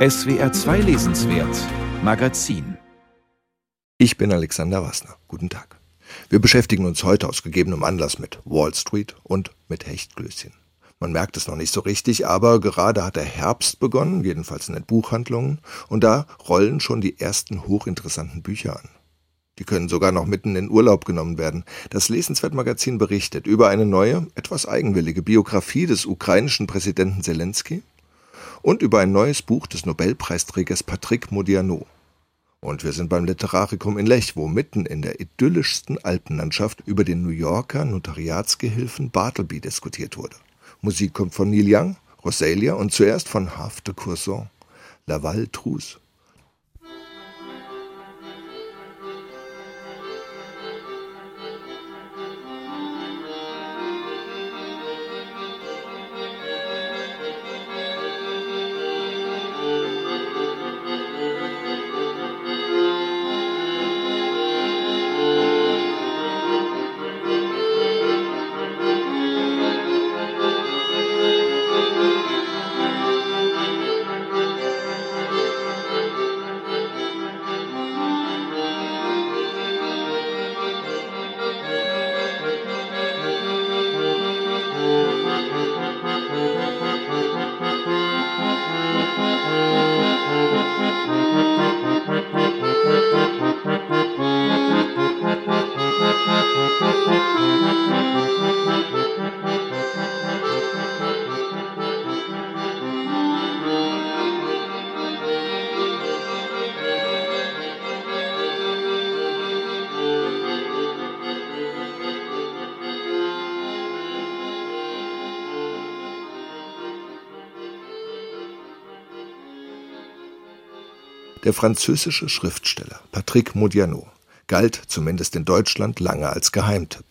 SWR 2 Lesenswert Magazin Ich bin Alexander Wassner. Guten Tag. Wir beschäftigen uns heute aus gegebenem Anlass mit Wall Street und mit Hechtklößchen. Man merkt es noch nicht so richtig, aber gerade hat der Herbst begonnen, jedenfalls in den Buchhandlungen, und da rollen schon die ersten hochinteressanten Bücher an. Die können sogar noch mitten in Urlaub genommen werden. Das Lesenswert-Magazin berichtet über eine neue, etwas eigenwillige Biografie des ukrainischen Präsidenten Zelensky und über ein neues Buch des Nobelpreisträgers Patrick Modiano. Und wir sind beim Literarikum in Lech, wo mitten in der idyllischsten Alpenlandschaft über den New Yorker Notariatsgehilfen Bartleby diskutiert wurde. Musik kommt von Neil Young, Rosalia und zuerst von Half de Courson, Laval Trousse. Der französische Schriftsteller Patrick Modiano galt zumindest in Deutschland lange als Geheimtipp.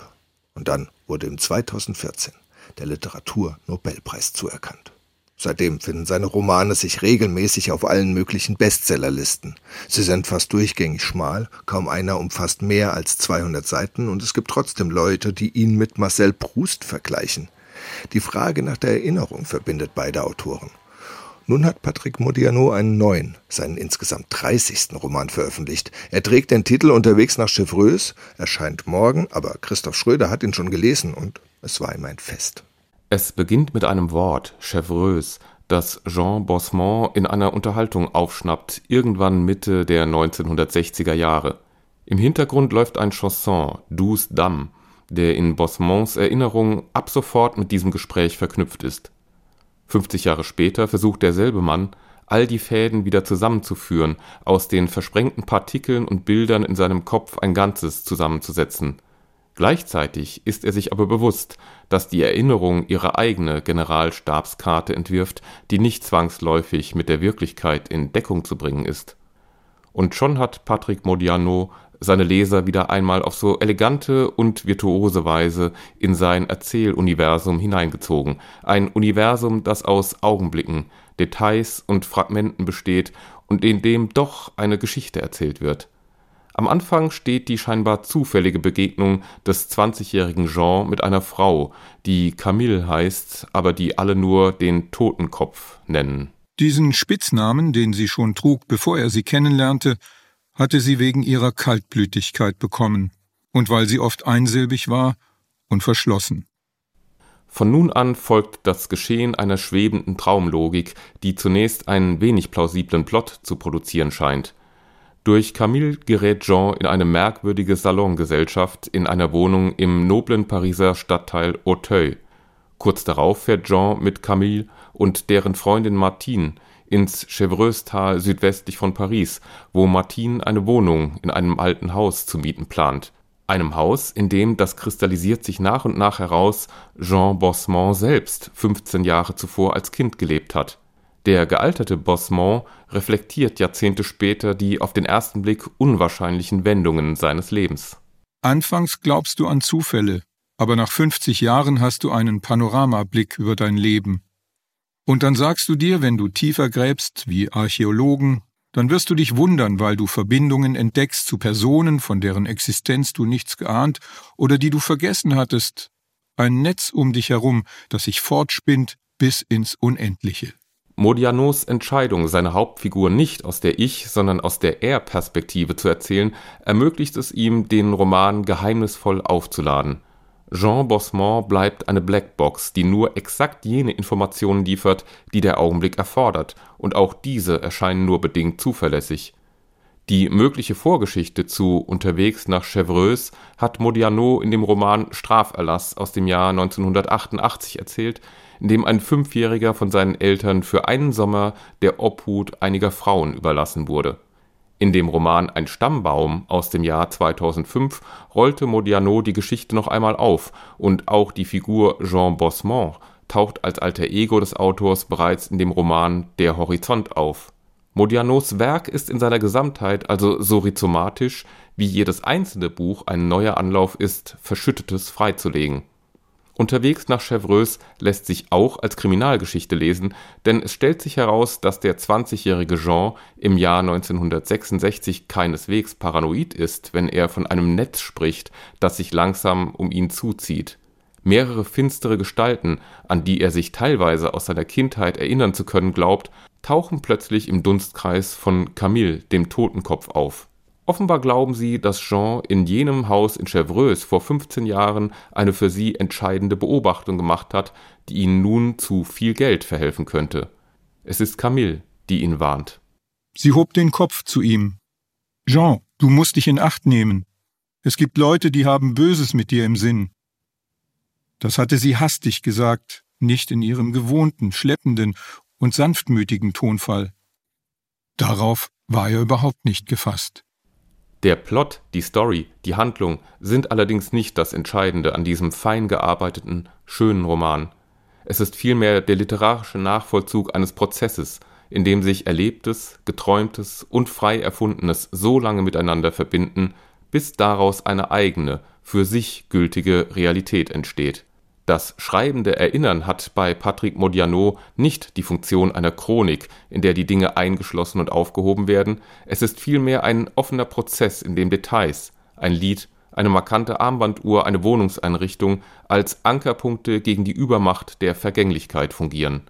Und dann wurde ihm 2014 der Literatur-Nobelpreis zuerkannt. Seitdem finden seine Romane sich regelmäßig auf allen möglichen Bestsellerlisten. Sie sind fast durchgängig schmal, kaum einer umfasst mehr als 200 Seiten und es gibt trotzdem Leute, die ihn mit Marcel Proust vergleichen. Die Frage nach der Erinnerung verbindet beide Autoren. Nun hat Patrick Modiano einen neuen, seinen insgesamt 30. Roman veröffentlicht. Er trägt den Titel Unterwegs nach Chevreuse, erscheint morgen, aber Christoph Schröder hat ihn schon gelesen und es war ihm ein Fest. Es beginnt mit einem Wort, Chevreuse, das Jean Bosmont in einer Unterhaltung aufschnappt, irgendwann Mitte der 1960er Jahre. Im Hintergrund läuft ein Chanson, Douce Dame, der in Bosmonts Erinnerung ab sofort mit diesem Gespräch verknüpft ist. 50 Jahre später versucht derselbe Mann, all die Fäden wieder zusammenzuführen, aus den versprengten Partikeln und Bildern in seinem Kopf ein Ganzes zusammenzusetzen. Gleichzeitig ist er sich aber bewusst, dass die Erinnerung ihre eigene Generalstabskarte entwirft, die nicht zwangsläufig mit der Wirklichkeit in Deckung zu bringen ist. Und schon hat Patrick Modiano seine Leser wieder einmal auf so elegante und virtuose Weise in sein Erzähluniversum hineingezogen. Ein Universum, das aus Augenblicken, Details und Fragmenten besteht und in dem doch eine Geschichte erzählt wird. Am Anfang steht die scheinbar zufällige Begegnung des 20-jährigen Jean mit einer Frau, die Camille heißt, aber die alle nur den Totenkopf nennen. Diesen Spitznamen, den sie schon trug, bevor er sie kennenlernte, hatte sie wegen ihrer Kaltblütigkeit bekommen und weil sie oft einsilbig war und verschlossen. Von nun an folgt das Geschehen einer schwebenden Traumlogik, die zunächst einen wenig plausiblen Plot zu produzieren scheint. Durch Camille gerät Jean in eine merkwürdige Salongesellschaft in einer Wohnung im noblen Pariser Stadtteil Auteuil. Kurz darauf fährt Jean mit Camille und deren Freundin Martine ins Chevreuse-Tal südwestlich von Paris, wo Martine eine Wohnung in einem alten Haus zu mieten plant. Einem Haus, in dem, das kristallisiert sich nach und nach heraus, Jean Bosmont selbst 15 Jahre zuvor als Kind gelebt hat. Der gealterte Bosmont reflektiert Jahrzehnte später die auf den ersten Blick unwahrscheinlichen Wendungen seines Lebens. Anfangs glaubst du an Zufälle, aber nach 50 Jahren hast du einen Panoramablick über dein Leben. Und dann sagst du dir, wenn du tiefer gräbst, wie Archäologen, dann wirst du dich wundern, weil du Verbindungen entdeckst zu Personen, von deren Existenz du nichts geahnt oder die du vergessen hattest. Ein Netz um dich herum, das sich fortspinnt bis ins Unendliche. Modianos Entscheidung, seine Hauptfigur nicht aus der Ich-, sondern aus der Er-Perspektive zu erzählen, ermöglicht es ihm, den Roman geheimnisvoll aufzuladen. Jean Bosmont bleibt eine Blackbox, die nur exakt jene Informationen liefert, die der Augenblick erfordert, und auch diese erscheinen nur bedingt zuverlässig. Die mögliche Vorgeschichte zu Unterwegs nach Chevreuse hat Modiano in dem Roman Straferlass aus dem Jahr 1988 erzählt in dem ein Fünfjähriger von seinen Eltern für einen Sommer der Obhut einiger Frauen überlassen wurde. In dem Roman Ein Stammbaum aus dem Jahr 2005 rollte Modiano die Geschichte noch einmal auf und auch die Figur Jean Bosmont taucht als Alter Ego des Autors bereits in dem Roman Der Horizont auf. Modianos Werk ist in seiner Gesamtheit also so rhizomatisch, wie jedes einzelne Buch ein neuer Anlauf ist, Verschüttetes freizulegen Unterwegs nach Chevreuse lässt sich auch als Kriminalgeschichte lesen, denn es stellt sich heraus, dass der 20-jährige Jean im Jahr 1966 keineswegs paranoid ist, wenn er von einem Netz spricht, das sich langsam um ihn zuzieht. Mehrere finstere Gestalten, an die er sich teilweise aus seiner Kindheit erinnern zu können glaubt, tauchen plötzlich im Dunstkreis von Camille, dem Totenkopf, auf Offenbar glauben sie, dass Jean in jenem Haus in Chevreuse vor 15 Jahren eine für sie entscheidende Beobachtung gemacht hat, die ihnen nun zu viel Geld verhelfen könnte. Es ist Camille, die ihn warnt. Sie hob den Kopf zu ihm. Jean, du musst dich in Acht nehmen. Es gibt Leute, die haben Böses mit dir im Sinn. Das hatte sie hastig gesagt, nicht in ihrem gewohnten, schleppenden und sanftmütigen Tonfall. Darauf war er überhaupt nicht gefasst. Der Plot, die Story, die Handlung sind allerdings nicht das Entscheidende an diesem fein gearbeiteten, schönen Roman. Es ist vielmehr der literarische Nachvollzug eines Prozesses, in dem sich Erlebtes, Geträumtes und frei Erfundenes so lange miteinander verbinden, bis daraus eine eigene, für sich gültige Realität entsteht das schreibende Erinnern hat bei Patrick Modiano nicht die Funktion einer Chronik, in der die Dinge eingeschlossen und aufgehoben werden, es ist vielmehr ein offener Prozess, in dem Details, ein Lied, eine markante Armbanduhr, eine Wohnungseinrichtung als Ankerpunkte gegen die Übermacht der Vergänglichkeit fungieren.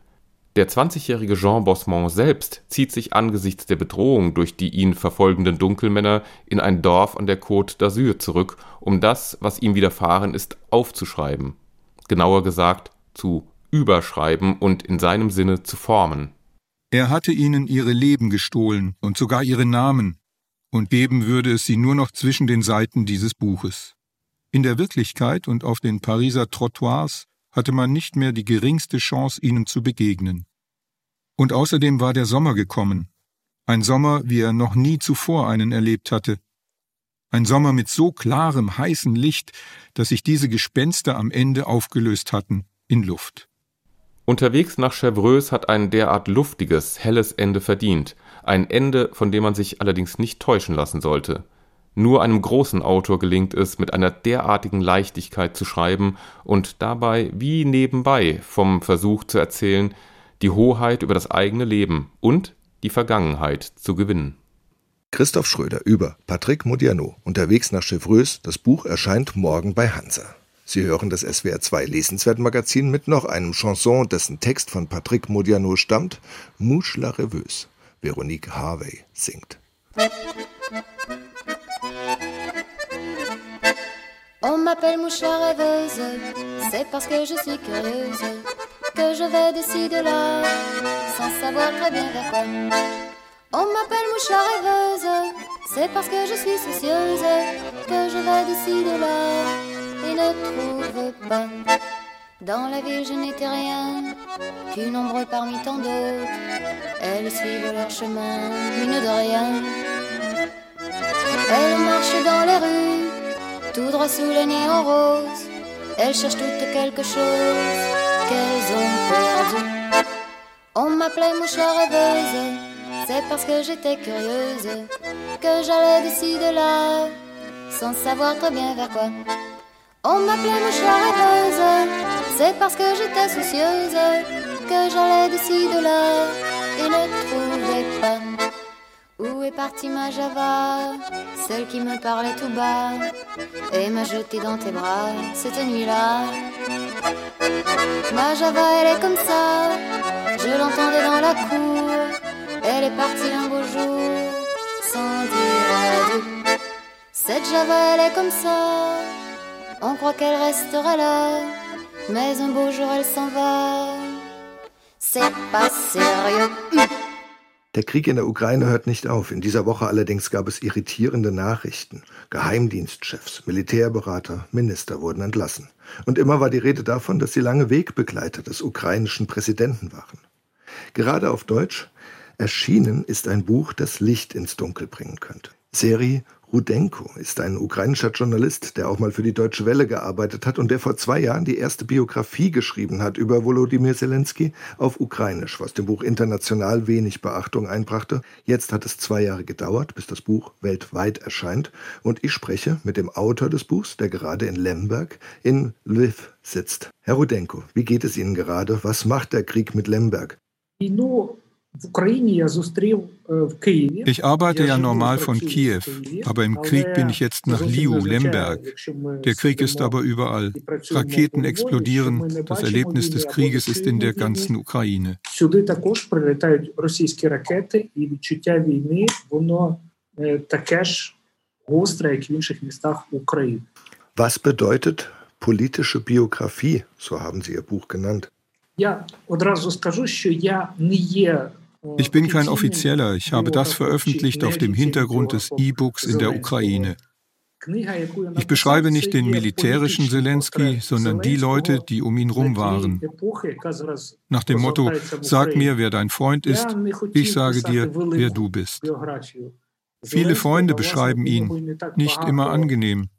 Der 20-jährige Jean Bosmont selbst zieht sich angesichts der Bedrohung durch die ihn verfolgenden Dunkelmänner in ein Dorf an der Côte d'Azur zurück, um das, was ihm widerfahren ist, aufzuschreiben genauer gesagt zu überschreiben und in seinem Sinne zu formen. Er hatte ihnen ihre Leben gestohlen und sogar ihre Namen, und geben würde es sie nur noch zwischen den Seiten dieses Buches. In der Wirklichkeit und auf den Pariser Trottoirs hatte man nicht mehr die geringste Chance, ihnen zu begegnen. Und außerdem war der Sommer gekommen, ein Sommer, wie er noch nie zuvor einen erlebt hatte, ein Sommer mit so klarem, heißen Licht, dass sich diese Gespenster am Ende aufgelöst hatten in Luft. Unterwegs nach Chevreuse hat ein derart luftiges, helles Ende verdient, ein Ende, von dem man sich allerdings nicht täuschen lassen sollte. Nur einem großen Autor gelingt es, mit einer derartigen Leichtigkeit zu schreiben und dabei wie nebenbei vom Versuch zu erzählen, die Hoheit über das eigene Leben und die Vergangenheit zu gewinnen. Christoph Schröder über Patrick Modiano, unterwegs nach Chevreuse. Das Buch erscheint morgen bei Hansa. Sie hören das SWR 2 Lesenswertmagazin mit noch einem Chanson, dessen Text von Patrick Modiano stammt. Mouche la Reveuse. Veronique Harvey singt. On m'appelle mouche la rêveuse, c'est parce que je suis curieuse que je vais d'ici de là, sans savoir très bien vers quoi. On m'appelle mouche rêveuse, c'est parce que je suis soucieuse que je vais d'ici de là et ne trouve pas. Dans la ville, je n'étais rien qu'une ombre parmi tant d'autres. Elles suivent leur chemin, une de rien. Elles marchent dans les rues, tout droit sous les néons roses. Elles cherchent toutes quelque chose qu'elles ont perdu. On m'appelait mouche rêveuse c'est parce que j'étais curieuse que j'allais d'ici de là, sans savoir très bien vers quoi. On m'appelait mouchoir rêveuse, c'est parce que j'étais soucieuse que j'allais d'ici de là et ne trouvais pas. Où est partie ma Java, celle qui me parlait tout bas et m'a jeté dans tes bras cette nuit-là? Ma Java, elle est comme ça, Je l'entendais dans la cour, elle est partie un beau jour, sans dire adieu. Cette Java, elle est comme ça, on croit qu'elle restera là, mais un beau jour elle s'en va. C'est pas sérieux. Der Krieg in der Ukraine hört nicht auf. In dieser Woche allerdings gab es irritierende Nachrichten. Geheimdienstchefs, Militärberater, Minister wurden entlassen. Und immer war die Rede davon, dass sie lange Wegbegleiter des ukrainischen Präsidenten waren. Gerade auf Deutsch erschienen ist ein Buch, das Licht ins Dunkel bringen könnte. Seri Rudenko ist ein ukrainischer Journalist, der auch mal für die Deutsche Welle gearbeitet hat und der vor zwei Jahren die erste Biografie geschrieben hat über Volodymyr Zelensky auf Ukrainisch, was dem Buch international wenig Beachtung einbrachte. Jetzt hat es zwei Jahre gedauert, bis das Buch weltweit erscheint und ich spreche mit dem Autor des Buchs, der gerade in Lemberg in Lviv sitzt. Herr Rudenko, wie geht es Ihnen gerade? Was macht der Krieg mit Lemberg? Ich arbeite ja normal von Kiew, aber im Krieg bin ich jetzt nach Liu, Lemberg. Der Krieg ist aber überall. Raketen explodieren. Das Erlebnis des Krieges ist in der ganzen Ukraine. Was bedeutet politische Biografie, so haben Sie Ihr Buch genannt? Ich bin kein Offizieller, ich habe das veröffentlicht auf dem Hintergrund des E-Books in der Ukraine. Ich beschreibe nicht den militärischen Zelensky, sondern die Leute, die um ihn rum waren. Nach dem Motto, sag mir, wer dein Freund ist, ich sage dir, wer du bist. Viele Freunde beschreiben ihn, nicht immer angenehm.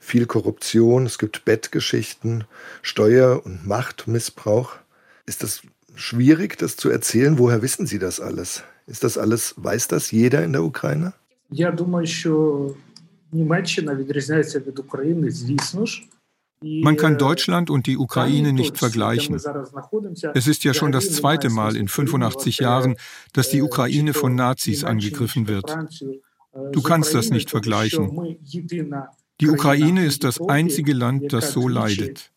viel Korruption, es gibt Bettgeschichten, Steuer- und Machtmissbrauch. Ist das schwierig, das zu erzählen? Woher wissen Sie das alles? Ist das alles, weiß das jeder in der Ukraine? Я думаю, що Німеччина відрізняється від України, звісно ж. Man kann Deutschland und die Ukraine nicht vergleichen. Es ist ja schon das zweite Mal in 85 Jahren, dass die Ukraine von Nazis angegriffen wird. Du kannst das nicht vergleichen. Die Ukraine ist das einzige Land, das so leidet.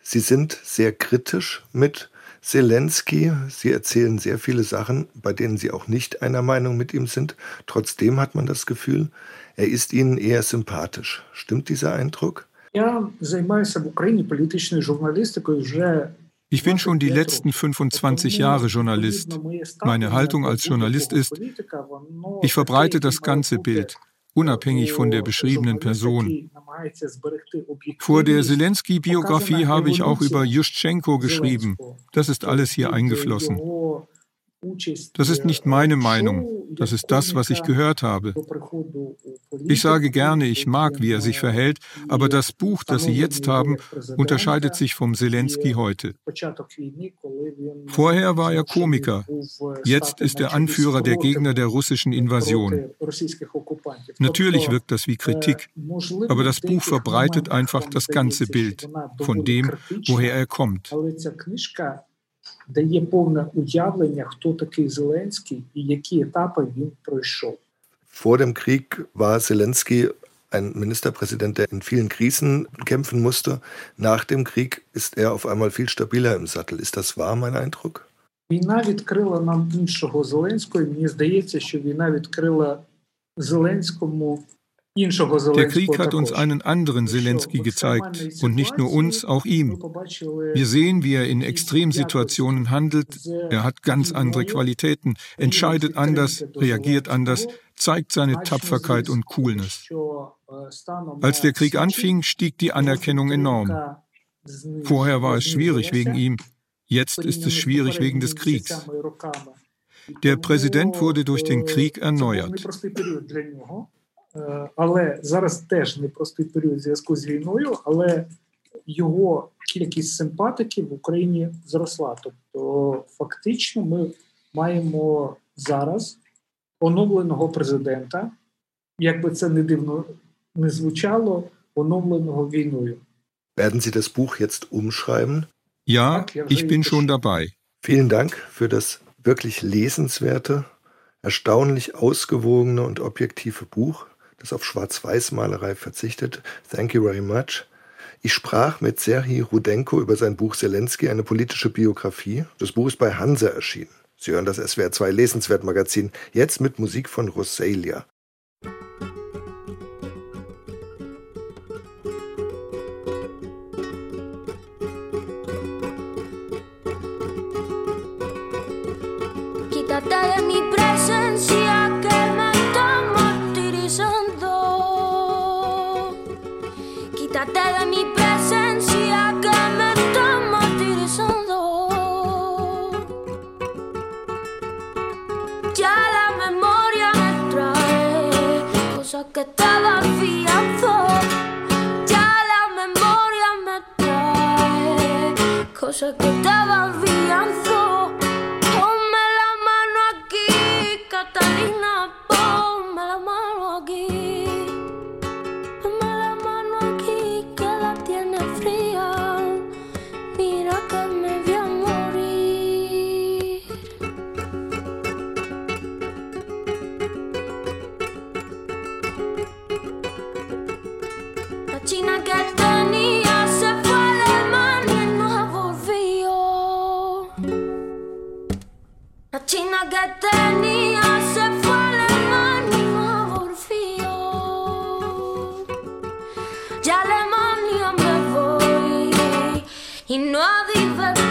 Sie sind sehr kritisch mit Zelensky. Sie erzählen sehr viele Sachen, bei denen Sie auch nicht einer Meinung mit ihm sind. Trotzdem hat man das Gefühl, er ist Ihnen eher sympathisch. Stimmt dieser Eindruck? Ich bin schon die letzten 25 Jahre Journalist. Meine Haltung als Journalist ist, ich verbreite das ganze Bild, unabhängig von der beschriebenen Person. Vor der Zelensky-Biografie habe ich auch über Juschenko geschrieben. Das ist alles hier eingeflossen. Das ist nicht meine Meinung, das ist das, was ich gehört habe. Ich sage gerne, ich mag, wie er sich verhält, aber das Buch, das Sie jetzt haben, unterscheidet sich vom Zelensky heute. Vorher war er Komiker, jetzt ist er Anführer der Gegner der russischen Invasion. Natürlich wirkt das wie Kritik, aber das Buch verbreitet einfach das ganze Bild von dem, woher er kommt дає повне уявлення, хто такий Зеленський і які етапи він пройшов. Vor dem Krieg war Zelensky ein Ministerpräsident, der in vielen Krisen kämpfen musste. Nach dem Krieg ist er auf einmal viel stabiler im Sattel. Ist das wahr, mein Eindruck? Війна відкрила нам іншого Зеленського. Мені здається, що війна відкрила Зеленському Der Krieg hat uns einen anderen Zelensky gezeigt und nicht nur uns, auch ihm. Wir sehen, wie er in Extremsituationen handelt. Er hat ganz andere Qualitäten, entscheidet anders, reagiert anders, zeigt seine Tapferkeit und Coolness. Als der Krieg anfing, stieg die Anerkennung enorm. Vorher war es schwierig wegen ihm, jetzt ist es schwierig wegen des Kriegs. Der Präsident wurde durch den Krieg erneuert. Але зараз теж непростий період в зв'язку з війною, але його кількість симпатиків в Україні зросла. Тобто, фактично, ми маємо зараз оновленого президента, як би це не дивно не звучало, оновленого війною. Werden Sie das Buch jetzt umschreiben? Ja, ich bin schon dabei. Vielen Dank für das wirklich lesenswerte, erstaunlich ausgewogene und objektive Buch, das auf Schwarz-Weiß-Malerei verzichtet. Thank you very much. Ich sprach mit Serhii Rudenko über sein Buch Zelensky, eine politische Biografie. Das Buch ist bei Hanse erschienen. Sie hören das SWR 2 Lesenswert Magazin, jetzt mit Musik von Rosalia. Que estaba fiando. Ya la memoria me trae cosas que estaba fiando. e não e.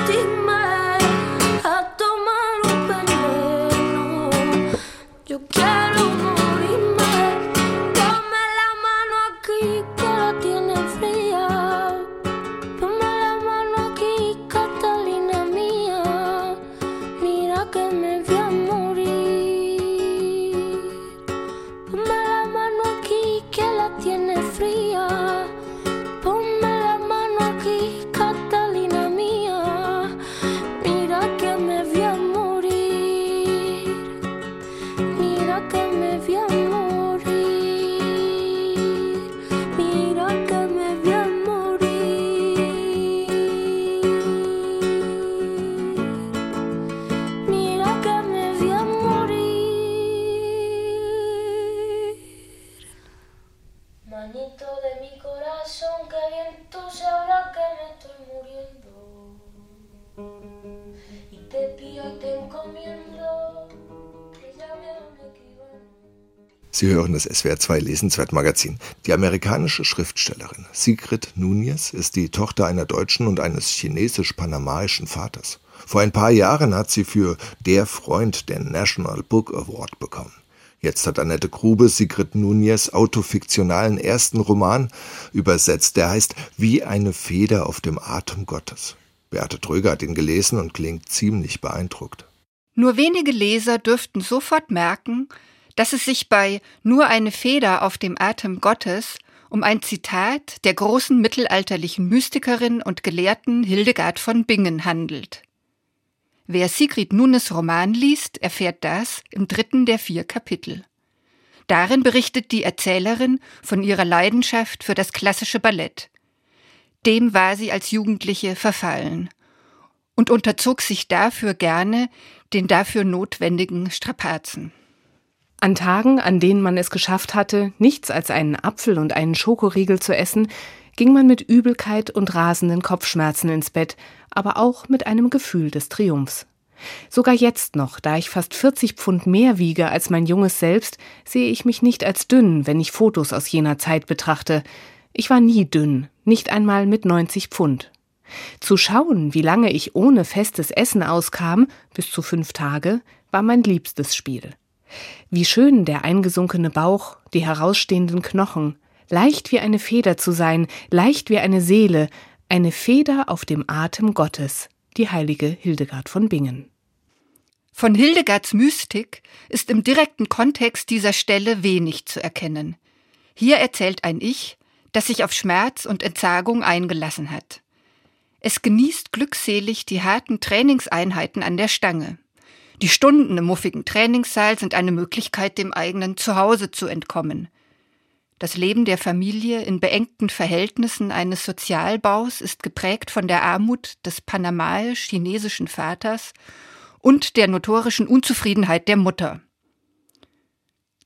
Sie hören das SWR 2 Lesenswert Magazin. Die amerikanische Schriftstellerin Sigrid Nunez ist die Tochter einer deutschen und eines chinesisch-panamaischen Vaters. Vor ein paar Jahren hat sie für Der Freund den National Book Award bekommen. Jetzt hat Annette Grube Sigrid Nunez autofiktionalen ersten Roman übersetzt. Der heißt Wie eine Feder auf dem Atem Gottes. Beate Tröger hat ihn gelesen und klingt ziemlich beeindruckt. Nur wenige Leser dürften sofort merken, dass es sich bei Nur eine Feder auf dem Atem Gottes um ein Zitat der großen mittelalterlichen Mystikerin und Gelehrten Hildegard von Bingen handelt. Wer Sigrid Nunes Roman liest, erfährt das im dritten der vier Kapitel. Darin berichtet die Erzählerin von ihrer Leidenschaft für das klassische Ballett. Dem war sie als Jugendliche verfallen und unterzog sich dafür gerne den dafür notwendigen Strapazen. An Tagen, an denen man es geschafft hatte, nichts als einen Apfel und einen Schokoriegel zu essen, ging man mit Übelkeit und rasenden Kopfschmerzen ins Bett, aber auch mit einem Gefühl des Triumphs. Sogar jetzt noch, da ich fast 40 Pfund mehr wiege als mein junges Selbst, sehe ich mich nicht als dünn, wenn ich Fotos aus jener Zeit betrachte. Ich war nie dünn, nicht einmal mit 90 Pfund. Zu schauen, wie lange ich ohne festes Essen auskam, bis zu fünf Tage, war mein liebstes Spiel. Wie schön der eingesunkene Bauch, die herausstehenden Knochen, leicht wie eine Feder zu sein, leicht wie eine Seele, eine Feder auf dem Atem Gottes, die heilige Hildegard von Bingen. Von Hildegards Mystik ist im direkten Kontext dieser Stelle wenig zu erkennen. Hier erzählt ein Ich, das sich auf Schmerz und Entsagung eingelassen hat. Es genießt glückselig die harten Trainingseinheiten an der Stange. Die Stunden im muffigen Trainingssaal sind eine Möglichkeit, dem eigenen Zuhause zu entkommen. Das Leben der Familie in beengten Verhältnissen eines Sozialbaus ist geprägt von der Armut des panamaisch-chinesischen Vaters und der notorischen Unzufriedenheit der Mutter.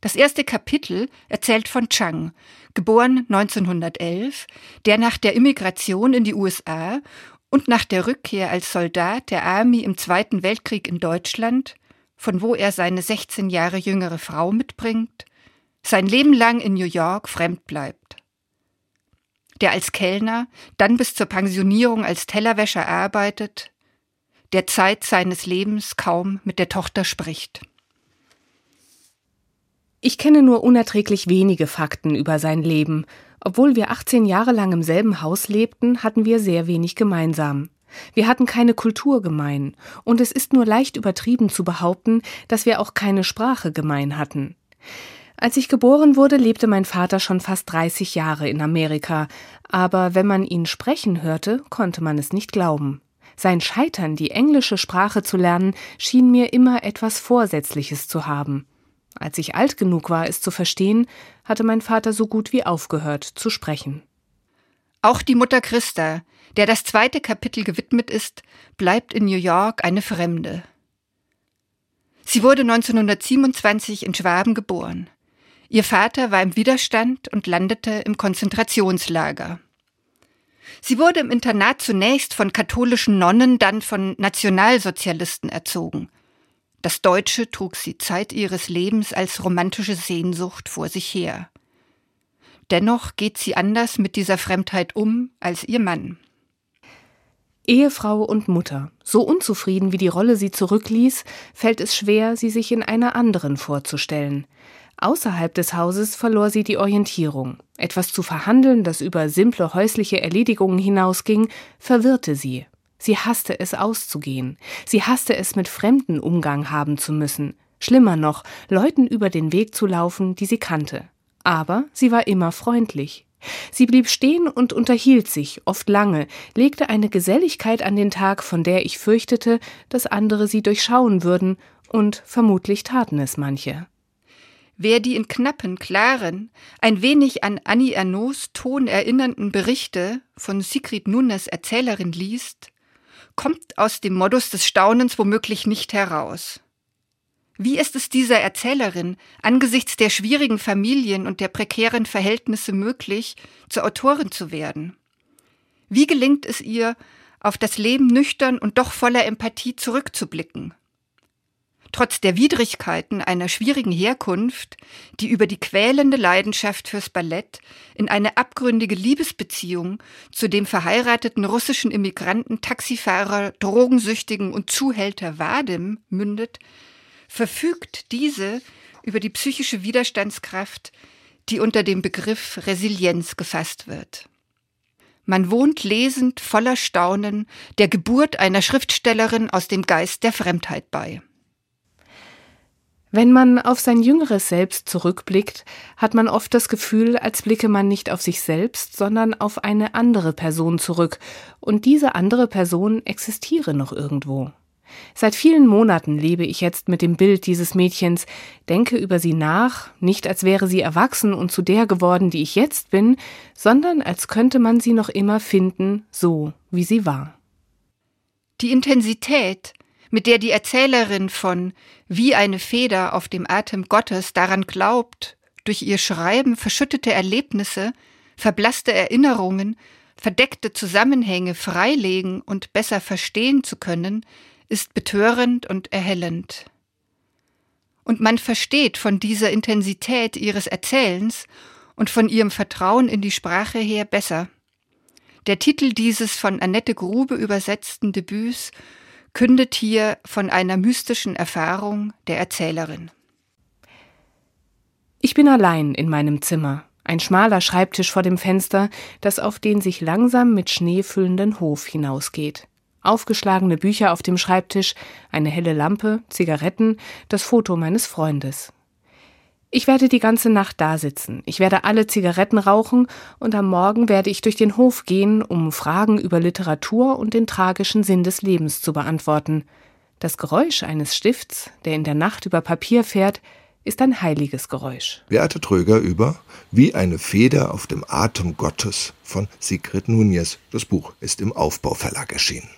Das erste Kapitel erzählt von Chang, geboren 1911, der nach der Immigration in die USA und nach der Rückkehr als Soldat der Army im Zweiten Weltkrieg in Deutschland, von wo er seine 16 Jahre jüngere Frau mitbringt, sein Leben lang in New York fremd bleibt. Der als Kellner, dann bis zur Pensionierung als Tellerwäscher arbeitet, der Zeit seines Lebens kaum mit der Tochter spricht. Ich kenne nur unerträglich wenige Fakten über sein Leben. Obwohl wir 18 Jahre lang im selben Haus lebten, hatten wir sehr wenig gemeinsam. Wir hatten keine Kultur gemein, und es ist nur leicht übertrieben zu behaupten, dass wir auch keine Sprache gemein hatten. Als ich geboren wurde, lebte mein Vater schon fast 30 Jahre in Amerika, aber wenn man ihn sprechen hörte, konnte man es nicht glauben. Sein Scheitern, die englische Sprache zu lernen, schien mir immer etwas Vorsätzliches zu haben. Als ich alt genug war, es zu verstehen, hatte mein Vater so gut wie aufgehört zu sprechen. Auch die Mutter Christa, der das zweite Kapitel gewidmet ist, bleibt in New York eine Fremde. Sie wurde 1927 in Schwaben geboren. Ihr Vater war im Widerstand und landete im Konzentrationslager. Sie wurde im Internat zunächst von katholischen Nonnen, dann von Nationalsozialisten erzogen. Das Deutsche trug sie Zeit ihres Lebens als romantische Sehnsucht vor sich her. Dennoch geht sie anders mit dieser Fremdheit um als ihr Mann. Ehefrau und Mutter, so unzufrieden wie die Rolle sie zurückließ, fällt es schwer, sie sich in einer anderen vorzustellen. Außerhalb des Hauses verlor sie die Orientierung. Etwas zu verhandeln, das über simple häusliche Erledigungen hinausging, verwirrte sie. Sie hasste es auszugehen. Sie hasste es mit Fremden Umgang haben zu müssen. Schlimmer noch, Leuten über den Weg zu laufen, die sie kannte. Aber sie war immer freundlich. Sie blieb stehen und unterhielt sich, oft lange, legte eine Geselligkeit an den Tag, von der ich fürchtete, dass andere sie durchschauen würden, und vermutlich taten es manche. Wer die in knappen, klaren, ein wenig an Annie Ernauds Ton erinnernden Berichte von Sigrid Nunes Erzählerin liest, kommt aus dem Modus des Staunens womöglich nicht heraus. Wie ist es dieser Erzählerin angesichts der schwierigen Familien und der prekären Verhältnisse möglich, zur Autorin zu werden? Wie gelingt es ihr, auf das Leben nüchtern und doch voller Empathie zurückzublicken? Trotz der Widrigkeiten einer schwierigen Herkunft, die über die quälende Leidenschaft fürs Ballett in eine abgründige Liebesbeziehung zu dem verheirateten russischen Immigranten, Taxifahrer, Drogensüchtigen und Zuhälter Vadim mündet, verfügt diese über die psychische Widerstandskraft, die unter dem Begriff Resilienz gefasst wird. Man wohnt lesend voller Staunen der Geburt einer Schriftstellerin aus dem Geist der Fremdheit bei. Wenn man auf sein jüngeres Selbst zurückblickt, hat man oft das Gefühl, als blicke man nicht auf sich selbst, sondern auf eine andere Person zurück, und diese andere Person existiere noch irgendwo. Seit vielen Monaten lebe ich jetzt mit dem Bild dieses Mädchens, denke über sie nach, nicht als wäre sie erwachsen und zu der geworden, die ich jetzt bin, sondern als könnte man sie noch immer finden, so wie sie war. Die Intensität, mit der die Erzählerin von Wie eine Feder auf dem Atem Gottes daran glaubt, durch ihr Schreiben verschüttete Erlebnisse, verblasste Erinnerungen, verdeckte Zusammenhänge freilegen und besser verstehen zu können, ist betörend und erhellend. Und man versteht von dieser Intensität ihres Erzählens und von ihrem Vertrauen in die Sprache her besser. Der Titel dieses von Annette Grube übersetzten Debüts kündet hier von einer mystischen Erfahrung der Erzählerin. Ich bin allein in meinem Zimmer, ein schmaler Schreibtisch vor dem Fenster, das auf den sich langsam mit Schnee füllenden Hof hinausgeht. Aufgeschlagene Bücher auf dem Schreibtisch, eine helle Lampe, Zigaretten, das Foto meines Freundes. Ich werde die ganze Nacht da sitzen. Ich werde alle Zigaretten rauchen und am Morgen werde ich durch den Hof gehen, um Fragen über Literatur und den tragischen Sinn des Lebens zu beantworten. Das Geräusch eines Stifts, der in der Nacht über Papier fährt, ist ein heiliges Geräusch. Beate Tröger über Wie eine Feder auf dem Atem Gottes von Sigrid Nunez. Das Buch ist im Aufbauverlag erschienen.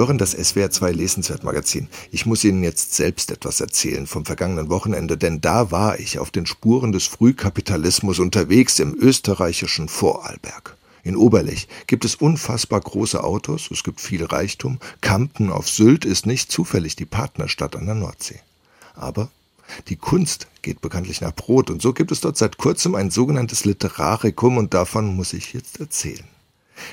Hören das SWR2 Lesenswert Magazin. Ich muss Ihnen jetzt selbst etwas erzählen vom vergangenen Wochenende, denn da war ich auf den Spuren des Frühkapitalismus unterwegs im österreichischen Vorarlberg. In Oberlech gibt es unfassbar große Autos, es gibt viel Reichtum. Kampen auf Sylt ist nicht zufällig die Partnerstadt an der Nordsee. Aber die Kunst geht bekanntlich nach Brot und so gibt es dort seit kurzem ein sogenanntes Literarikum und davon muss ich jetzt erzählen.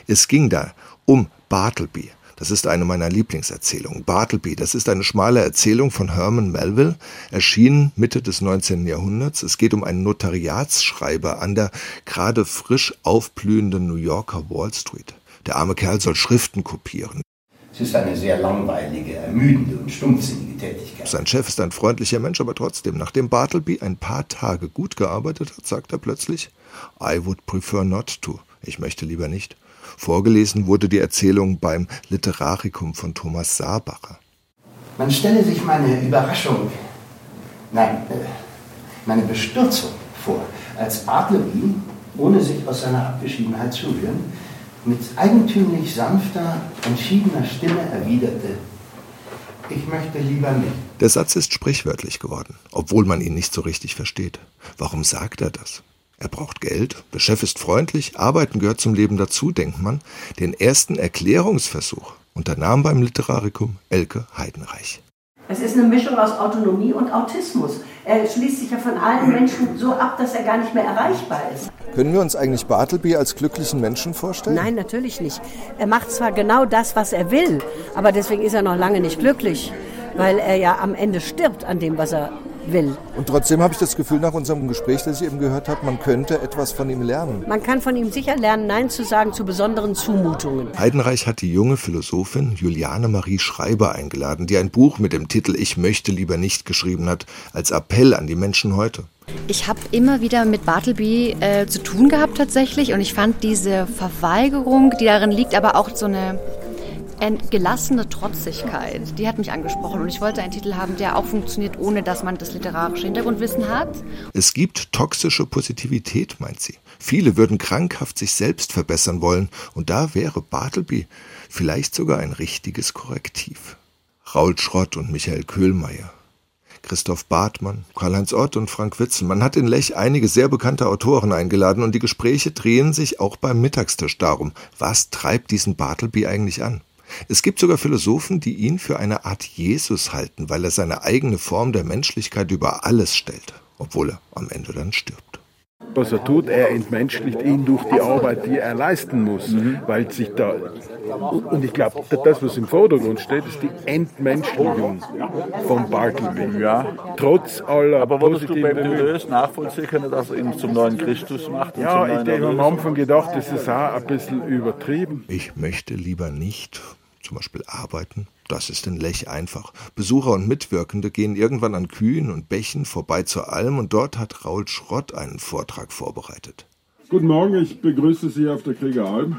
Es ging da um Bartleby, das ist eine meiner Lieblingserzählungen. Bartleby, das ist eine schmale Erzählung von Herman Melville, erschienen Mitte des 19. Jahrhunderts. Es geht um einen Notariatsschreiber an der gerade frisch aufblühenden New Yorker Wall Street. Der arme Kerl soll Schriften kopieren. Es ist eine sehr langweilige, ermüdende und stumpfsinnige Tätigkeit. Sein Chef ist ein freundlicher Mensch, aber trotzdem, nachdem Bartleby ein paar Tage gut gearbeitet hat, sagt er plötzlich, I would prefer not to. Ich möchte lieber nicht. Vorgelesen wurde die Erzählung beim Literarikum von Thomas Saarbacher. Man stelle sich meine Überraschung, nein, äh, meine Bestürzung vor, als Bartleby, ohne sich aus seiner Abgeschiedenheit zu rühren, mit eigentümlich sanfter, entschiedener Stimme erwiderte, ich möchte lieber nicht. Der Satz ist sprichwörtlich geworden, obwohl man ihn nicht so richtig versteht. Warum sagt er das? Er braucht Geld, der Chef ist freundlich, Arbeiten gehört zum Leben dazu, denkt man. Den ersten Erklärungsversuch unternahm beim Literarikum Elke Heidenreich. Es ist eine Mischung aus Autonomie und Autismus. Er schließt sich ja von allen Menschen so ab, dass er gar nicht mehr erreichbar ist. Können wir uns eigentlich Bartleby als glücklichen Menschen vorstellen? Nein, natürlich nicht. Er macht zwar genau das, was er will, aber deswegen ist er noch lange nicht glücklich, weil er ja am Ende stirbt an dem, was er will. Und trotzdem habe ich das Gefühl nach unserem Gespräch, das ich eben gehört habe, man könnte etwas von ihm lernen. Man kann von ihm sicher lernen, Nein zu sagen zu besonderen Zumutungen. Heidenreich hat die junge Philosophin Juliane Marie Schreiber eingeladen, die ein Buch mit dem Titel Ich möchte lieber nicht geschrieben hat, als Appell an die Menschen heute. Ich habe immer wieder mit Bartleby äh, zu tun gehabt tatsächlich und ich fand diese Verweigerung, die darin liegt, aber auch so eine gelassene Trotzigkeit, die hat mich angesprochen und ich wollte einen Titel haben, der auch funktioniert, ohne dass man das literarische Hintergrundwissen hat. Es gibt toxische Positivität, meint sie. Viele würden krankhaft sich selbst verbessern wollen und da wäre Bartleby vielleicht sogar ein richtiges Korrektiv. Raul Schrott und Michael Köhlmeier. Christoph Bartmann, Karl-Heinz Ott und Frank Witzen. Man hat in Lech einige sehr bekannte Autoren eingeladen und die Gespräche drehen sich auch beim Mittagstisch darum, was treibt diesen Bartleby eigentlich an? Es gibt sogar Philosophen, die ihn für eine Art Jesus halten, weil er seine eigene Form der Menschlichkeit über alles stellt, obwohl er am Ende dann stirbt. Was er tut, er entmenschlicht ihn durch die Arbeit, die er leisten muss, mhm. weil sich da und ich glaube, das, was im Vordergrund steht, ist die Entmenschlichung von Bartleby. Ja. Trotz aller Aber würdest du beim Deleuze nachvollziehen können, dass er ihn zum neuen Christus macht? Ja, ich habe am Anfang gedacht, das ist auch ein bisschen übertrieben. Ich möchte lieber nicht zum Beispiel arbeiten. Das ist in Lech einfach. Besucher und Mitwirkende gehen irgendwann an Kühen und Bächen vorbei zur Alm und dort hat Raul Schrott einen Vortrag vorbereitet. Guten Morgen, ich begrüße Sie auf der Kriegeralm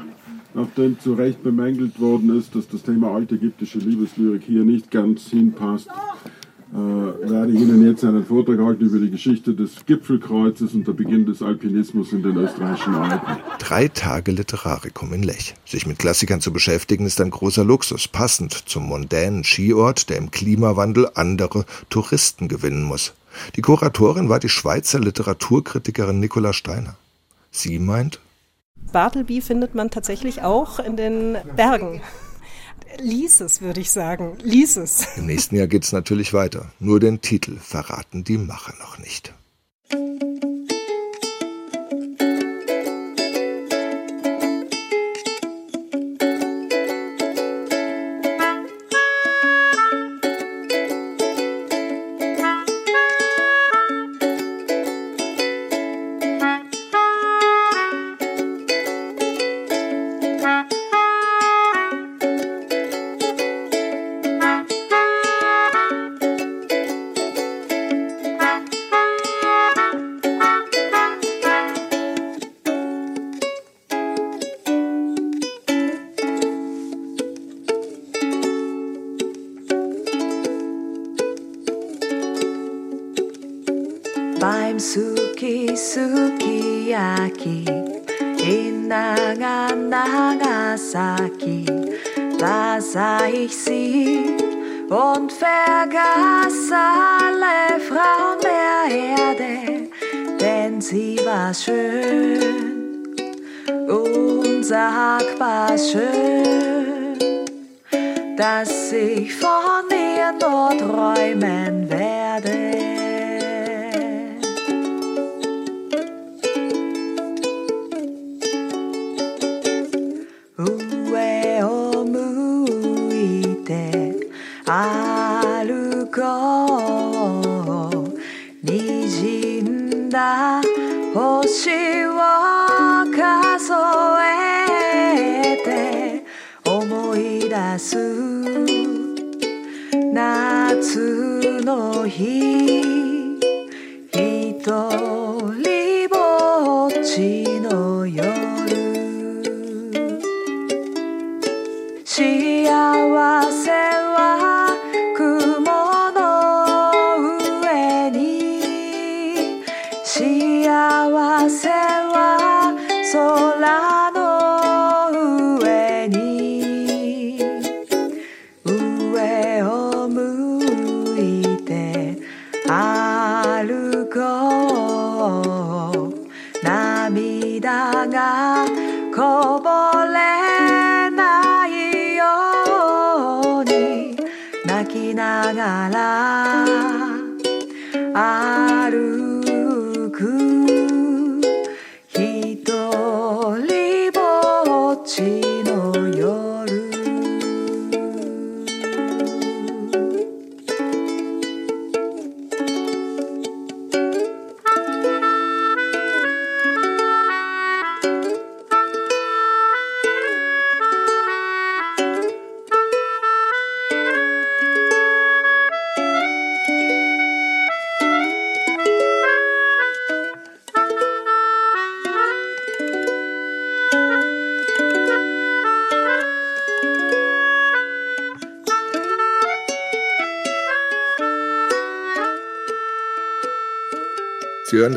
nachdem zu Recht bemängelt worden ist, dass das Thema alte ägyptische Liebeslyrik hier nicht ganz hinpasst, äh, werde ich Ihnen jetzt einen Vortrag halten über die Geschichte des Gipfelkreuzes und der Beginn des Alpinismus in den österreichischen Alpen. Drei Tage Literarikum in Lech. Sich mit Klassikern zu beschäftigen ist ein großer Luxus, passend zum mondänen Skiort, der im Klimawandel andere Touristen gewinnen muss. Die Kuratorin war die Schweizer Literaturkritikerin Nicola Steiner. Sie meint, Bartleby findet man tatsächlich auch in den Bergen. Lies es, würde ich sagen. Lies es. Im nächsten Jahr geht es natürlich weiter. Nur den Titel verraten die Macher noch nicht. minutos.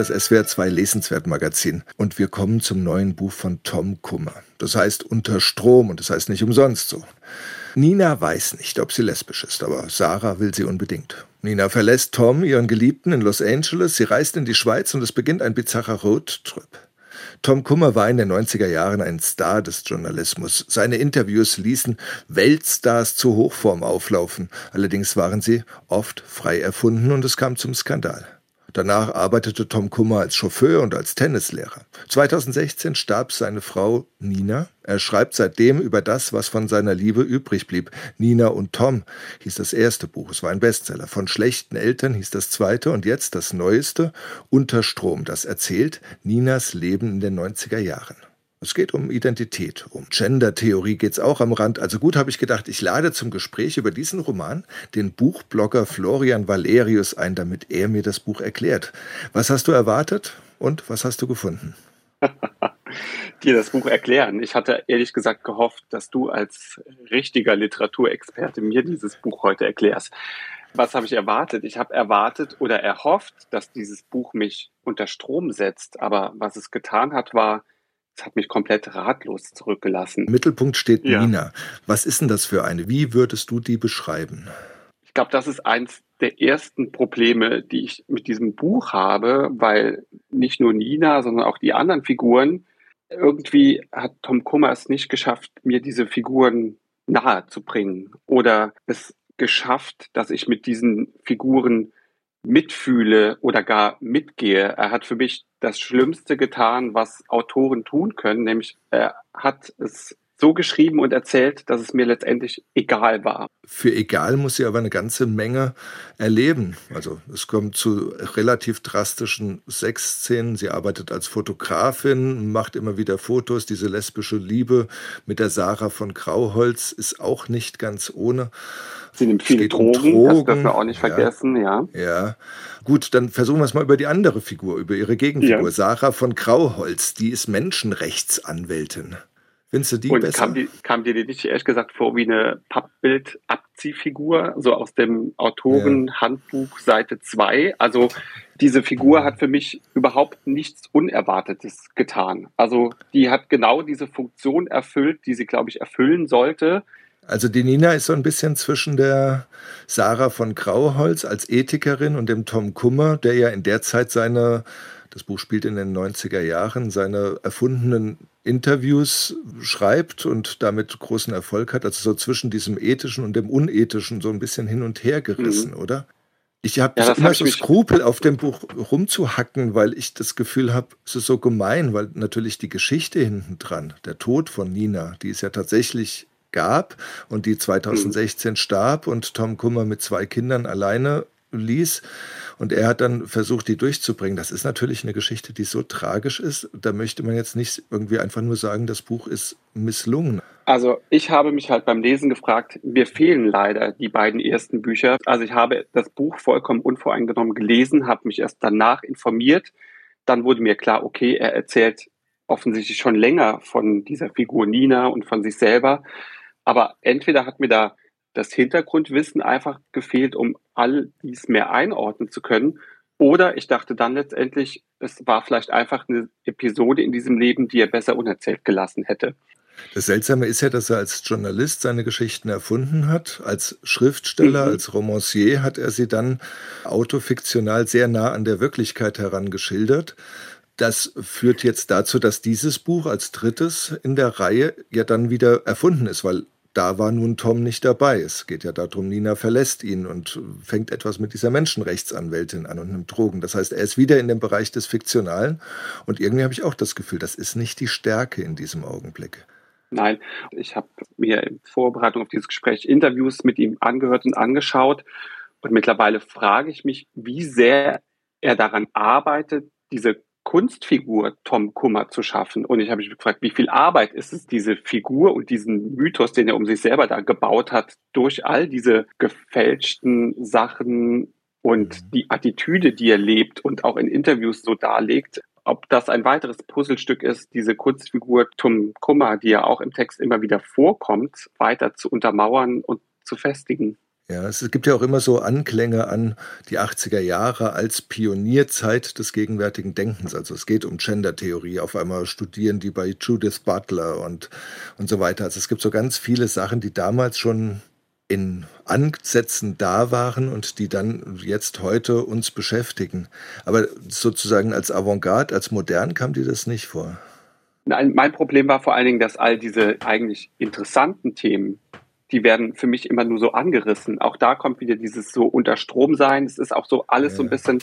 Das SWR 2 Lesenswert Magazin und wir kommen zum neuen Buch von Tom Kummer. Das heißt Unter Strom und das heißt nicht umsonst so. Nina weiß nicht, ob sie lesbisch ist, aber Sarah will sie unbedingt. Nina verlässt Tom, ihren Geliebten, in Los Angeles, sie reist in die Schweiz und es beginnt ein bizarrer Roadtrip. Tom Kummer war in den 90er Jahren ein Star des Journalismus. Seine Interviews ließen Weltstars zur Hochform auflaufen. Allerdings waren sie oft frei erfunden und es kam zum Skandal. Danach arbeitete Tom Kummer als Chauffeur und als Tennislehrer. 2016 starb seine Frau Nina. Er schreibt seitdem über das, was von seiner Liebe übrig blieb. Nina und Tom hieß das erste Buch. Es war ein Bestseller. Von schlechten Eltern hieß das zweite und jetzt das neueste, Unterstrom. Das erzählt Ninas Leben in den 90er Jahren. Es geht um Identität, um Gender-Theorie geht es auch am Rand. Also gut habe ich gedacht, ich lade zum Gespräch über diesen Roman den Buchblogger Florian Valerius ein, damit er mir das Buch erklärt. Was hast du erwartet und was hast du gefunden? Dir das Buch erklären. Ich hatte ehrlich gesagt gehofft, dass du als richtiger Literaturexperte mir dieses Buch heute erklärst. Was habe ich erwartet? Ich habe erwartet oder erhofft, dass dieses Buch mich unter Strom setzt. Aber was es getan hat, war, das hat mich komplett ratlos zurückgelassen. Im Mittelpunkt steht ja. Nina. Was ist denn das für eine? Wie würdest du die beschreiben? Ich glaube, das ist eins der ersten Probleme, die ich mit diesem Buch habe, weil nicht nur Nina, sondern auch die anderen Figuren, irgendwie hat Tom Kummer es nicht geschafft, mir diese Figuren nahe zu bringen oder es geschafft, dass ich mit diesen Figuren mitfühle oder gar mitgehe. Er hat für mich das Schlimmste getan, was Autoren tun können, nämlich er hat es so geschrieben und erzählt, dass es mir letztendlich egal war. Für egal muss sie aber eine ganze Menge erleben. Also es kommt zu relativ drastischen Sexszenen. Sie arbeitet als Fotografin, macht immer wieder Fotos. Diese lesbische Liebe mit der Sarah von Grauholz ist auch nicht ganz ohne. Sie nimmt viele Drogen, um Drogen, das dürfen wir auch nicht vergessen, ja. Ja. Gut, dann versuchen wir es mal über die andere Figur, über ihre Gegenfigur. Ja. Sarah von Grauholz, die ist Menschenrechtsanwältin. Findest du die und besser? Kam, die, kam dir nicht ehrlich gesagt vor wie eine Pappbild-Abziehfigur, so aus dem Autorenhandbuch ja. Seite 2? Also diese Figur hat für mich überhaupt nichts Unerwartetes getan. Also die hat genau diese Funktion erfüllt, die sie, glaube ich, erfüllen sollte. Also die Nina ist so ein bisschen zwischen der Sarah von Grauholz als Ethikerin und dem Tom Kummer, der ja in der Zeit seine, das Buch spielt in den 90er Jahren, seine erfundenen Interviews schreibt und damit großen Erfolg hat. Also so zwischen diesem ethischen und dem unethischen so ein bisschen hin und her gerissen, mhm. oder? Ich habe ja, immer hab so Skrupel, auf dem Buch rumzuhacken, weil ich das Gefühl habe, es ist so gemein, weil natürlich die Geschichte hinten dran, der Tod von Nina, die ist ja tatsächlich gab und die 2016 starb und Tom Kummer mit zwei Kindern alleine ließ. Und er hat dann versucht, die durchzubringen. Das ist natürlich eine Geschichte, die so tragisch ist. Da möchte man jetzt nicht irgendwie einfach nur sagen, das Buch ist misslungen. Also ich habe mich halt beim Lesen gefragt, mir fehlen leider die beiden ersten Bücher. Also ich habe das Buch vollkommen unvoreingenommen gelesen, habe mich erst danach informiert. Dann wurde mir klar, okay, er erzählt offensichtlich schon länger von dieser Figur Nina und von sich selber. Aber entweder hat mir da das Hintergrundwissen einfach gefehlt, um all dies mehr einordnen zu können. Oder ich dachte dann letztendlich, es war vielleicht einfach eine Episode in diesem Leben, die er besser unerzählt gelassen hätte. Das Seltsame ist ja, dass er als Journalist seine Geschichten erfunden hat. Als Schriftsteller, mhm. als Romancier hat er sie dann autofiktional sehr nah an der Wirklichkeit herangeschildert. Das führt jetzt dazu, dass dieses Buch als drittes in der Reihe ja dann wieder erfunden ist, weil da war nun Tom nicht dabei. Es geht ja darum, Nina verlässt ihn und fängt etwas mit dieser Menschenrechtsanwältin an und nimmt Drogen. Das heißt, er ist wieder in dem Bereich des Fiktionalen. Und irgendwie habe ich auch das Gefühl, das ist nicht die Stärke in diesem Augenblick. Nein, ich habe mir in Vorbereitung auf dieses Gespräch Interviews mit ihm angehört und angeschaut. Und mittlerweile frage ich mich, wie sehr er daran arbeitet, diese Kunstfigur Tom Kummer zu schaffen. Und ich habe mich gefragt, wie viel Arbeit ist es, diese Figur und diesen Mythos, den er um sich selber da gebaut hat, durch all diese gefälschten Sachen und mhm. die Attitüde, die er lebt und auch in Interviews so darlegt, ob das ein weiteres Puzzlestück ist, diese Kunstfigur Tom Kummer, die ja auch im Text immer wieder vorkommt, weiter zu untermauern und zu festigen. Ja, es gibt ja auch immer so Anklänge an die 80er Jahre als Pionierzeit des gegenwärtigen Denkens. Also es geht um Gender-Theorie. Auf einmal studieren die bei Judith Butler und, und so weiter. Also es gibt so ganz viele Sachen, die damals schon in Ansätzen da waren und die dann jetzt heute uns beschäftigen. Aber sozusagen als Avantgarde, als modern kam dir das nicht vor? Nein, mein Problem war vor allen Dingen, dass all diese eigentlich interessanten Themen, die werden für mich immer nur so angerissen. Auch da kommt wieder dieses so unter Strom sein. Es ist auch so alles ja. so ein bisschen,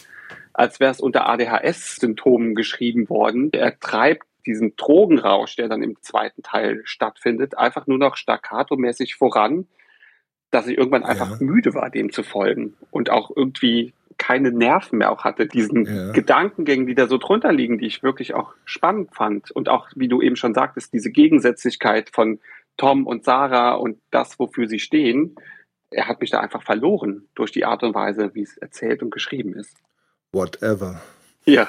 als wäre es unter ADHS-Symptomen geschrieben worden. Er treibt diesen Drogenrausch, der dann im zweiten Teil stattfindet, einfach nur noch staccato-mäßig voran dass ich irgendwann einfach ja. müde war, dem zu folgen und auch irgendwie keine Nerven mehr auch hatte, diesen ja. Gedankengängen, die da so drunter liegen, die ich wirklich auch spannend fand. Und auch, wie du eben schon sagtest, diese Gegensätzlichkeit von Tom und Sarah und das, wofür sie stehen, er hat mich da einfach verloren durch die Art und Weise, wie es erzählt und geschrieben ist. Whatever. Ja.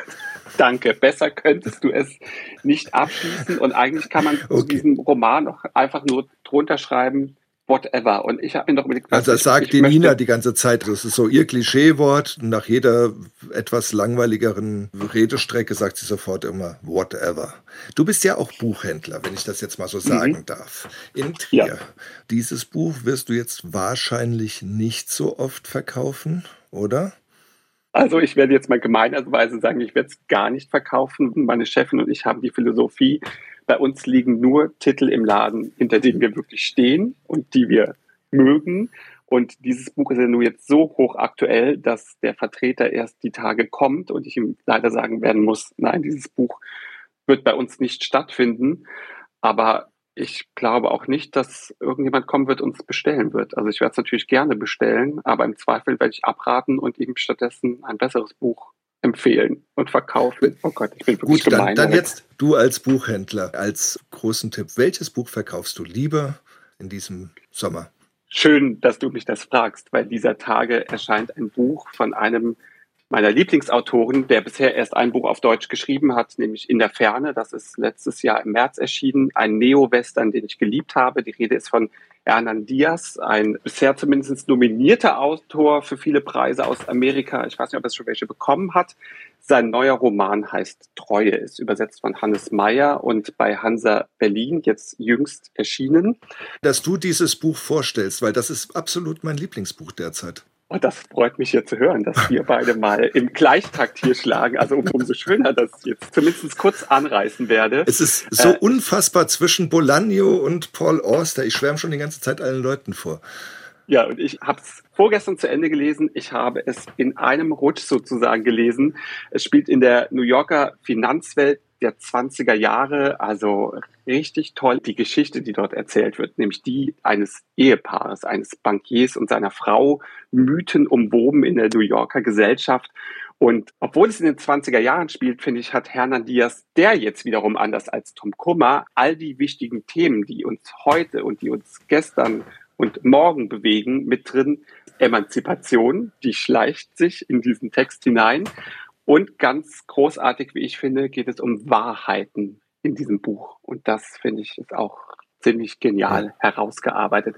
Danke. Besser könntest du es nicht abschließen. Und eigentlich kann man okay. diesem Roman noch einfach nur drunter schreiben, whatever. Und ich habe mir noch überlegt, Also das sagt die Nina die ganze Zeit. Das ist so ihr Klischeewort. Nach jeder etwas langweiligeren Redestrecke sagt sie sofort immer whatever. Du bist ja auch Buchhändler, wenn ich das jetzt mal so sagen mhm. darf. In Trier. Ja. Dieses Buch wirst du jetzt wahrscheinlich nicht so oft verkaufen, oder? Also ich werde jetzt mal gemeinerweise sagen, ich werde es gar nicht verkaufen. Meine Chefin und ich haben die Philosophie, bei uns liegen nur Titel im Laden, hinter denen wir wirklich stehen und die wir mögen. Und dieses Buch ist ja nur jetzt so hochaktuell, dass der Vertreter erst die Tage kommt und ich ihm leider sagen werden muss, nein, dieses Buch wird bei uns nicht stattfinden. Aber ich glaube auch nicht, dass irgendjemand kommen wird und es bestellen wird. Also ich werde es natürlich gerne bestellen, aber im Zweifel werde ich abraten und ihm stattdessen ein besseres Buch empfehlen und verkaufen. Oh Gott, ich bin wirklich Gut, gemein. Dann, dann jetzt du als Buchhändler, als großen Tipp. Welches Buch verkaufst du lieber in diesem Sommer? Schön, dass du mich das fragst, weil dieser Tage erscheint ein Buch von einem meiner Lieblingsautoren, der bisher erst ein Buch auf Deutsch geschrieben hat, nämlich In der Ferne. Das ist letztes Jahr im März erschienen. Ein Neo-Western, den ich geliebt habe. Die Rede ist von Hernan Diaz, ein bisher zumindest nominierter Autor für viele Preise aus Amerika. Ich weiß nicht, ob er schon welche bekommen hat. Sein neuer Roman heißt Treue, ist übersetzt von Hannes Meyer und bei Hansa Berlin jetzt jüngst erschienen. Dass du dieses Buch vorstellst, weil das ist absolut mein Lieblingsbuch derzeit. Und das freut mich hier zu hören, dass wir beide mal im Gleichtakt hier schlagen. Also um, umso schöner, dass ich jetzt zumindest kurz anreißen werde. Es ist so äh, unfassbar zwischen Bolaño und Paul Auster. Ich schwärme schon die ganze Zeit allen Leuten vor. Ja, und ich habe es vorgestern zu Ende gelesen. Ich habe es in einem Rutsch sozusagen gelesen. Es spielt in der New Yorker Finanzwelt der 20er Jahre, also richtig toll die Geschichte, die dort erzählt wird, nämlich die eines Ehepaares, eines Bankiers und seiner Frau, Mythen umwoben in der New Yorker Gesellschaft. Und obwohl es in den 20er Jahren spielt, finde ich, hat Hernan Diaz, der jetzt wiederum anders als Tom Kummer, all die wichtigen Themen, die uns heute und die uns gestern und morgen bewegen, mit drin. Emanzipation, die schleicht sich in diesen Text hinein. Und ganz großartig, wie ich finde, geht es um Wahrheiten in diesem Buch. Und das finde ich ist auch ziemlich genial herausgearbeitet.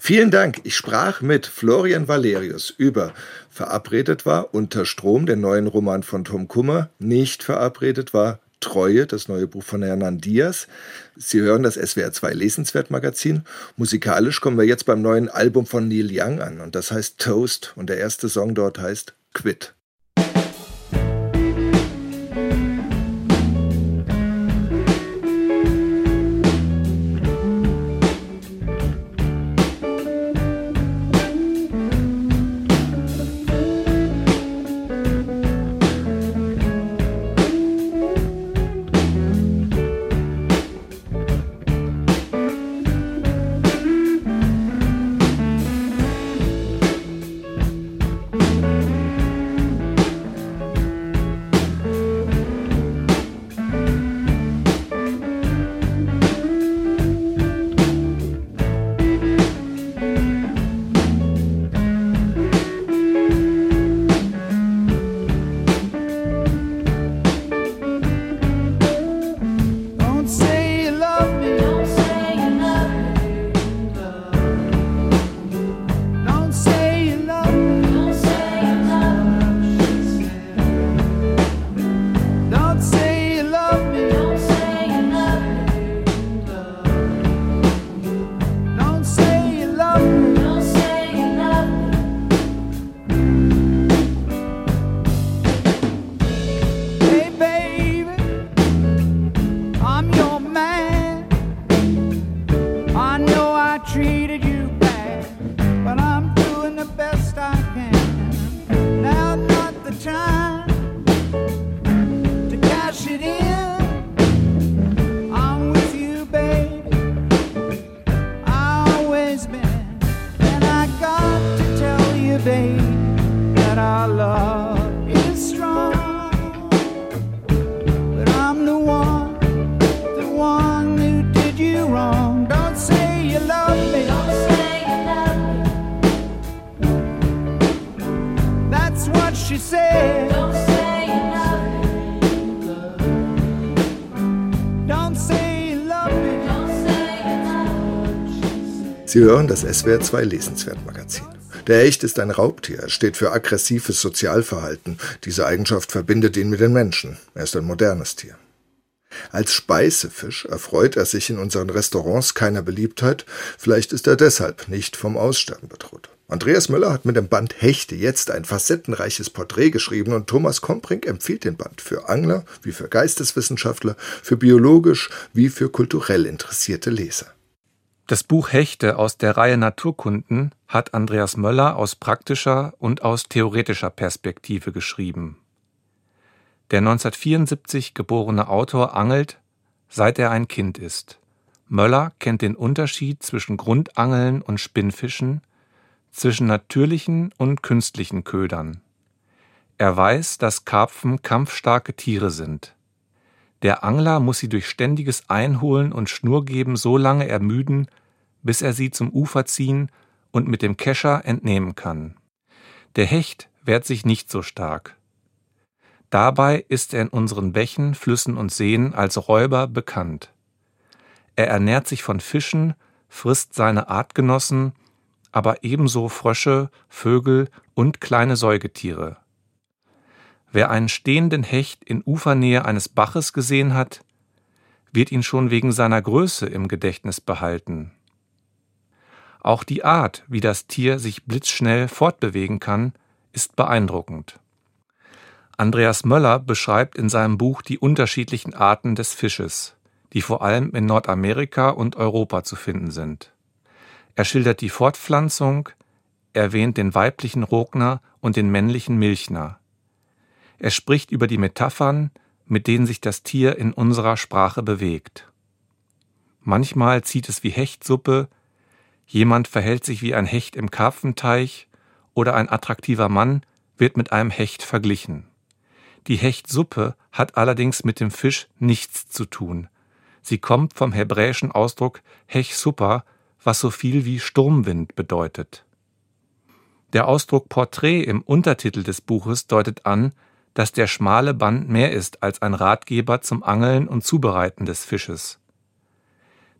Vielen Dank. Ich sprach mit Florian Valerius über Verabredet war Unter Strom, den neuen Roman von Tom Kummer. Nicht verabredet war Treue, das neue Buch von Hernan Diaz. Sie hören das SWR 2 Lesenswert Magazin. Musikalisch kommen wir jetzt beim neuen Album von Neil Young an und das heißt Toast und der erste Song dort heißt Quit. Sie hören das SWR 2 Lesenswert Magazin. Der Hecht ist ein Raubtier. Er steht für aggressives Sozialverhalten. Diese Eigenschaft verbindet ihn mit den Menschen. Er ist ein modernes Tier. Als Speisefisch erfreut er sich in unseren Restaurants keiner Beliebtheit. Vielleicht ist er deshalb nicht vom Aussterben bedroht. Andreas Möller hat mit dem Band Hechte jetzt ein facettenreiches Porträt geschrieben und Thomas Komprink empfiehlt den Band für Angler wie für Geisteswissenschaftler, für biologisch wie für kulturell interessierte Leser. Das Buch Hechte aus der Reihe Naturkunden hat Andreas Möller aus praktischer und aus theoretischer Perspektive geschrieben. Der 1974 geborene Autor angelt, seit er ein Kind ist. Möller kennt den Unterschied zwischen Grundangeln und Spinnfischen, zwischen natürlichen und künstlichen Ködern. Er weiß, dass Karpfen kampfstarke Tiere sind. Der Angler muss sie durch ständiges Einholen und Schnurgeben so lange ermüden, bis er sie zum Ufer ziehen und mit dem Kescher entnehmen kann. Der Hecht wehrt sich nicht so stark. Dabei ist er in unseren Bächen, Flüssen und Seen als Räuber bekannt. Er ernährt sich von Fischen, frisst seine Artgenossen, aber ebenso Frösche, Vögel und kleine Säugetiere. Wer einen stehenden Hecht in Ufernähe eines Baches gesehen hat, wird ihn schon wegen seiner Größe im Gedächtnis behalten. Auch die Art, wie das Tier sich blitzschnell fortbewegen kann, ist beeindruckend. Andreas Möller beschreibt in seinem Buch die unterschiedlichen Arten des Fisches, die vor allem in Nordamerika und Europa zu finden sind. Er schildert die Fortpflanzung, erwähnt den weiblichen Rogner und den männlichen Milchner. Er spricht über die Metaphern, mit denen sich das Tier in unserer Sprache bewegt. Manchmal zieht es wie Hechtsuppe, jemand verhält sich wie ein Hecht im Karpfenteich oder ein attraktiver Mann wird mit einem Hecht verglichen. Die Hechtsuppe hat allerdings mit dem Fisch nichts zu tun. Sie kommt vom hebräischen Ausdruck Hech Suppa, was so viel wie Sturmwind bedeutet. Der Ausdruck Porträt im Untertitel des Buches deutet an, dass der schmale Band mehr ist als ein Ratgeber zum Angeln und Zubereiten des Fisches.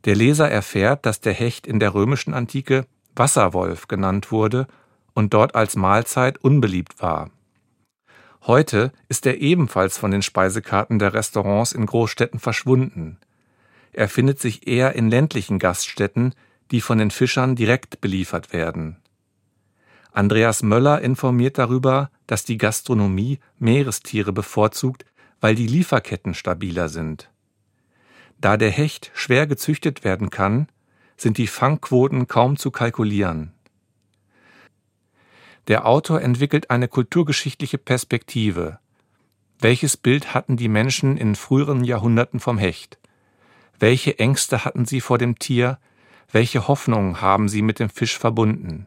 Der Leser erfährt, dass der Hecht in der römischen Antike Wasserwolf genannt wurde und dort als Mahlzeit unbeliebt war. Heute ist er ebenfalls von den Speisekarten der Restaurants in Großstädten verschwunden. Er findet sich eher in ländlichen Gaststätten, die von den Fischern direkt beliefert werden. Andreas Möller informiert darüber, dass die Gastronomie Meerestiere bevorzugt, weil die Lieferketten stabiler sind. Da der Hecht schwer gezüchtet werden kann, sind die Fangquoten kaum zu kalkulieren. Der Autor entwickelt eine kulturgeschichtliche Perspektive. Welches Bild hatten die Menschen in früheren Jahrhunderten vom Hecht? Welche Ängste hatten sie vor dem Tier? Welche Hoffnungen haben Sie mit dem Fisch verbunden?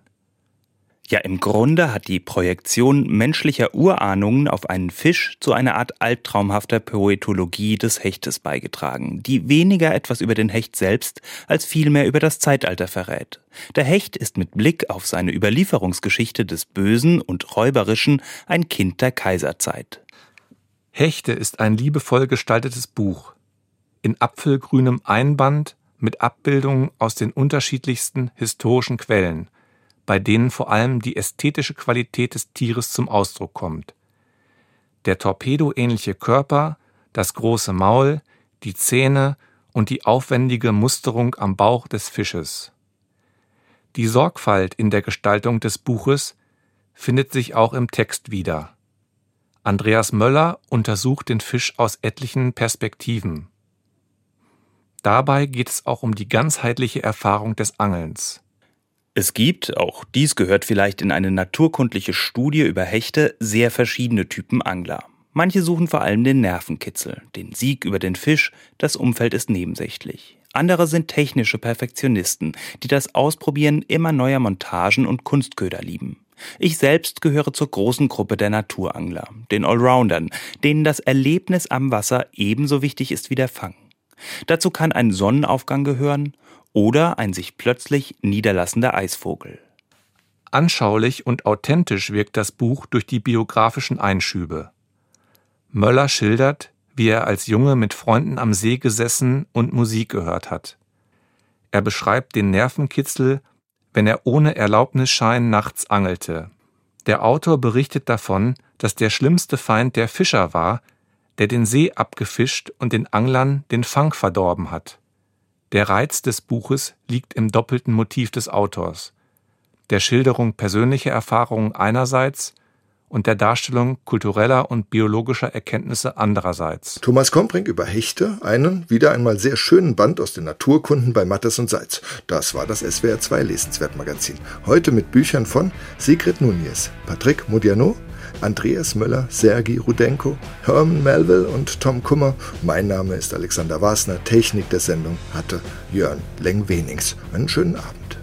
Ja, im Grunde hat die Projektion menschlicher Urahnungen auf einen Fisch zu einer Art albtraumhafter Poetologie des Hechtes beigetragen, die weniger etwas über den Hecht selbst als vielmehr über das Zeitalter verrät. Der Hecht ist mit Blick auf seine Überlieferungsgeschichte des Bösen und Räuberischen ein Kind der Kaiserzeit. Hechte ist ein liebevoll gestaltetes Buch. In apfelgrünem Einband mit Abbildungen aus den unterschiedlichsten historischen Quellen, bei denen vor allem die ästhetische Qualität des Tieres zum Ausdruck kommt. Der torpedoähnliche Körper, das große Maul, die Zähne und die aufwendige Musterung am Bauch des Fisches. Die Sorgfalt in der Gestaltung des Buches findet sich auch im Text wieder. Andreas Möller untersucht den Fisch aus etlichen Perspektiven. Dabei geht es auch um die ganzheitliche Erfahrung des Angelns. Es gibt, auch dies gehört vielleicht in eine naturkundliche Studie über Hechte, sehr verschiedene Typen Angler. Manche suchen vor allem den Nervenkitzel, den Sieg über den Fisch, das Umfeld ist nebensächlich. Andere sind technische Perfektionisten, die das Ausprobieren immer neuer Montagen und Kunstköder lieben. Ich selbst gehöre zur großen Gruppe der Naturangler, den Allroundern, denen das Erlebnis am Wasser ebenso wichtig ist wie der Fang. Dazu kann ein Sonnenaufgang gehören oder ein sich plötzlich niederlassender Eisvogel. Anschaulich und authentisch wirkt das Buch durch die biografischen Einschübe. Möller schildert, wie er als Junge mit Freunden am See gesessen und Musik gehört hat. Er beschreibt den Nervenkitzel, wenn er ohne Erlaubnisschein nachts angelte. Der Autor berichtet davon, dass der schlimmste Feind der Fischer war, der den See abgefischt und den Anglern den Fang verdorben hat. Der Reiz des Buches liegt im doppelten Motiv des Autors, der Schilderung persönlicher Erfahrungen einerseits und der Darstellung kultureller und biologischer Erkenntnisse andererseits. Thomas Kompring über Hechte, einen wieder einmal sehr schönen Band aus den Naturkunden bei Mattes und Seitz. Das war das SWR 2 Lesenswert Magazin. Heute mit Büchern von Sigrid Nunez, Patrick Modiano, Andreas Müller, Sergi Rudenko, Herman Melville und Tom Kummer. Mein Name ist Alexander Wasner. Technik der Sendung hatte Jörn Lengwenings. Einen schönen Abend.